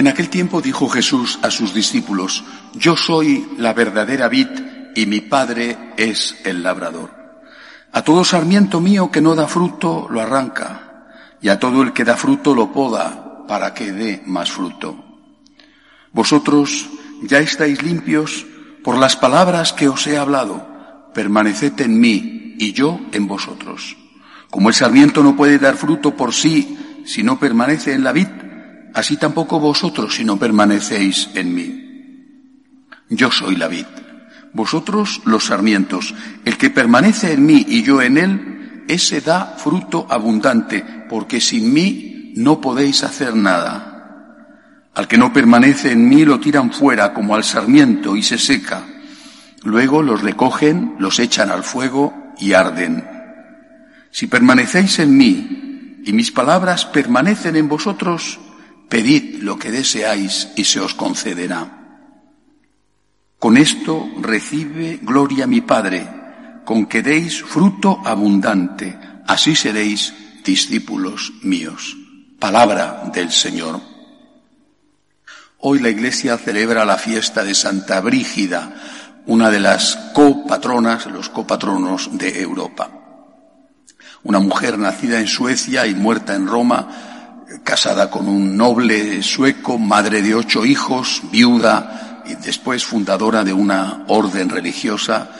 En aquel tiempo dijo Jesús a sus discípulos, Yo soy la verdadera vid y mi Padre es el labrador. A todo sarmiento mío que no da fruto lo arranca, y a todo el que da fruto lo poda para que dé más fruto. Vosotros ya estáis limpios por las palabras que os he hablado. Permaneced en mí y yo en vosotros. Como el sarmiento no puede dar fruto por sí si no permanece en la vid, así tampoco vosotros si no permanecéis en mí. Yo soy la vid, vosotros los sarmientos. El que permanece en mí y yo en él, ese da fruto abundante, porque sin mí no podéis hacer nada. Al que no permanece en mí lo tiran fuera como al sarmiento y se seca. Luego los recogen, los echan al fuego y arden. Si permanecéis en mí y mis palabras permanecen en vosotros, pedid lo que deseáis y se os concederá. Con esto recibe gloria mi Padre, con que deis fruto abundante, así seréis discípulos míos. Palabra del Señor. Hoy la Iglesia celebra la fiesta de Santa Brígida, una de las copatronas, los copatronos de Europa. Una mujer nacida en Suecia y muerta en Roma, casada con un noble sueco, madre de ocho hijos, viuda y después fundadora de una orden religiosa,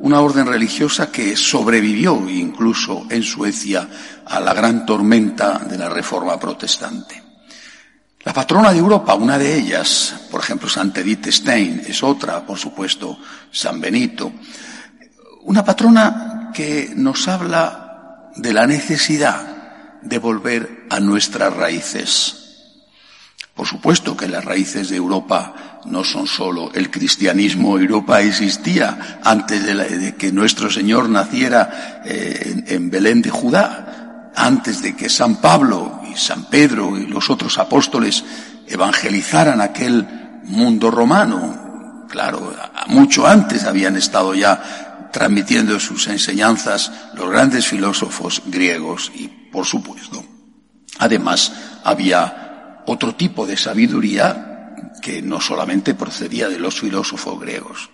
una orden religiosa que sobrevivió incluso en Suecia a la gran tormenta de la Reforma protestante. La patrona de Europa, una de ellas, por ejemplo, Santa Edith Stein, es otra, por supuesto, San Benito. Una patrona que nos habla de la necesidad de volver a nuestras raíces. Por supuesto que las raíces de Europa no son solo el cristianismo. Europa existía antes de, que nuestro Señor naciera eh, en Belén de Judá, antes de que San Pablo y San Pedro y los otros apóstoles evangelizaran aquel mundo romano. Claro, mucho antes habían estado ya transmitiendo sus enseñanzas los grandes filósofos griegos y, por supuesto, además había otro tipo de sabiduría que no solamente procedía de los filósofos griegos.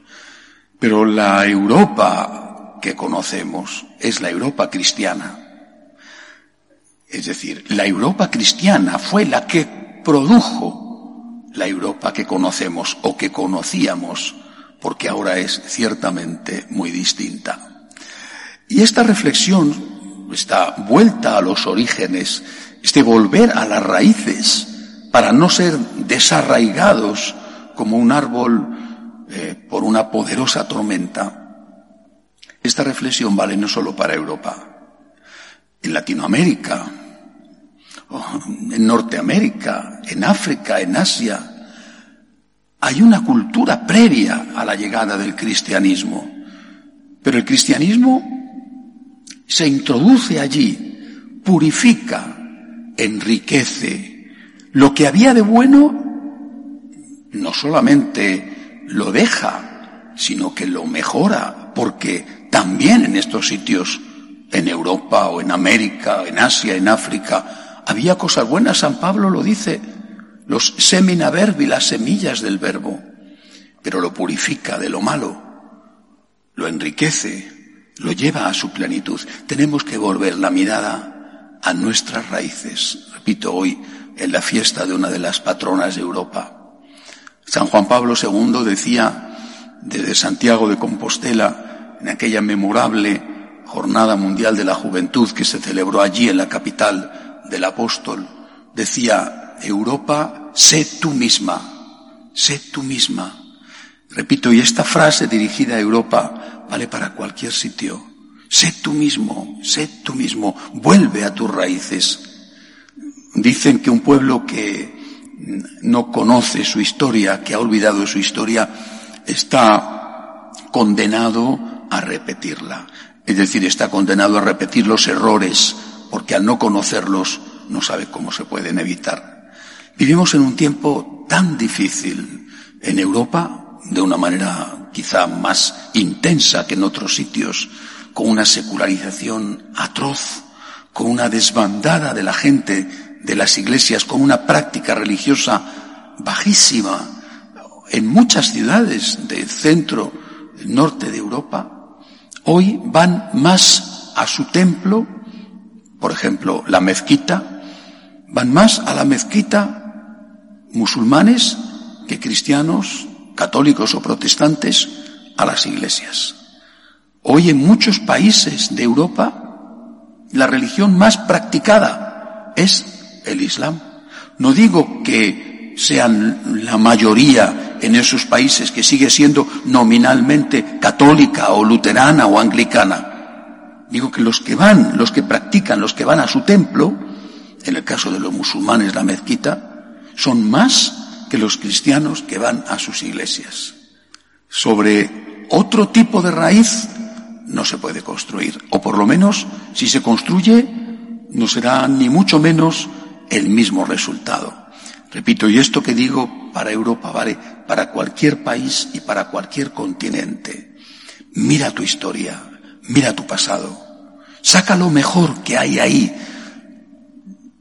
Pero la Europa que conocemos es la Europa cristiana es decir, la Europa cristiana fue la que produjo la Europa que conocemos o que conocíamos, porque ahora es ciertamente muy distinta. Y esta reflexión, esta vuelta a los orígenes, este volver a las raíces, para no ser desarraigados como un árbol eh, por una poderosa tormenta, esta reflexión vale no solo para Europa, en Latinoamérica, en Norteamérica, en África, en Asia. Hay una cultura previa a la llegada del cristianismo, pero el cristianismo se introduce allí, purifica, enriquece. Lo que había de bueno no solamente lo deja, sino que lo mejora, porque también en estos sitios en Europa o en América, en Asia, en África, había cosas buenas, San Pablo lo dice, los semina verbi, las semillas del verbo, pero lo purifica de lo malo, lo enriquece, lo lleva a su plenitud. Tenemos que volver la mirada a nuestras raíces, repito hoy, en la fiesta de una de las patronas de Europa. San Juan Pablo II decía desde Santiago de Compostela, en aquella memorable Jornada Mundial de la Juventud que se celebró allí en la capital del apóstol, decía, Europa, sé tú misma, sé tú misma. Repito, y esta frase dirigida a Europa vale para cualquier sitio. Sé tú mismo, sé tú mismo, vuelve a tus raíces. Dicen que un pueblo que no conoce su historia, que ha olvidado su historia, está condenado a repetirla. Es decir, está condenado a repetir los errores porque al no conocerlos no sabe cómo se pueden evitar. Vivimos en un tiempo tan difícil en Europa, de una manera quizá más intensa que en otros sitios, con una secularización atroz, con una desbandada de la gente de las iglesias, con una práctica religiosa bajísima en muchas ciudades del centro, del norte de Europa, hoy van más a su templo, por ejemplo, la mezquita, van más a la mezquita musulmanes que cristianos, católicos o protestantes a las iglesias. Hoy en muchos países de Europa la religión más practicada es el Islam. No digo que sean la mayoría en esos países que sigue siendo nominalmente católica o luterana o anglicana. Digo que los que van, los que practican, los que van a su templo, en el caso de los musulmanes la mezquita, son más que los cristianos que van a sus iglesias. Sobre otro tipo de raíz no se puede construir. O por lo menos, si se construye, no será ni mucho menos el mismo resultado. Repito, y esto que digo para Europa vale para cualquier país y para cualquier continente. Mira tu historia, mira tu pasado, saca lo mejor que hay ahí.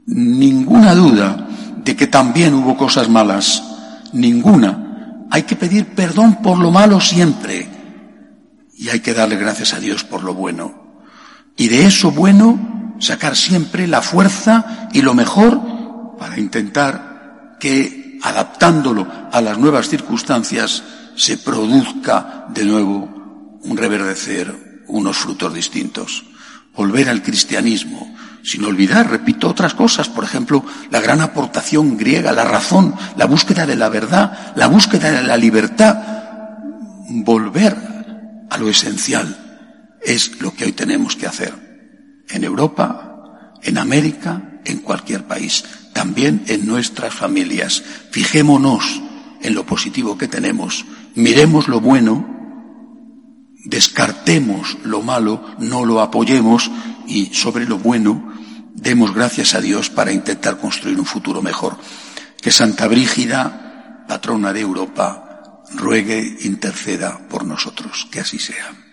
Ninguna duda de que también hubo cosas malas, ninguna. Hay que pedir perdón por lo malo siempre y hay que darle gracias a Dios por lo bueno. Y de eso bueno sacar siempre la fuerza y lo mejor para intentar que, adaptándolo a las nuevas circunstancias, se produzca de nuevo un reverdecer, unos frutos distintos. Volver al cristianismo, sin olvidar, repito, otras cosas, por ejemplo, la gran aportación griega, la razón, la búsqueda de la verdad, la búsqueda de la libertad, volver a lo esencial. Es lo que hoy tenemos que hacer. En Europa, en América, en cualquier país. También en nuestras familias. Fijémonos en lo positivo que tenemos. Miremos lo bueno. Descartemos lo malo, no lo apoyemos y sobre lo bueno demos gracias a Dios para intentar construir un futuro mejor. Que Santa Brígida, patrona de Europa, ruegue, interceda por nosotros. Que así sea.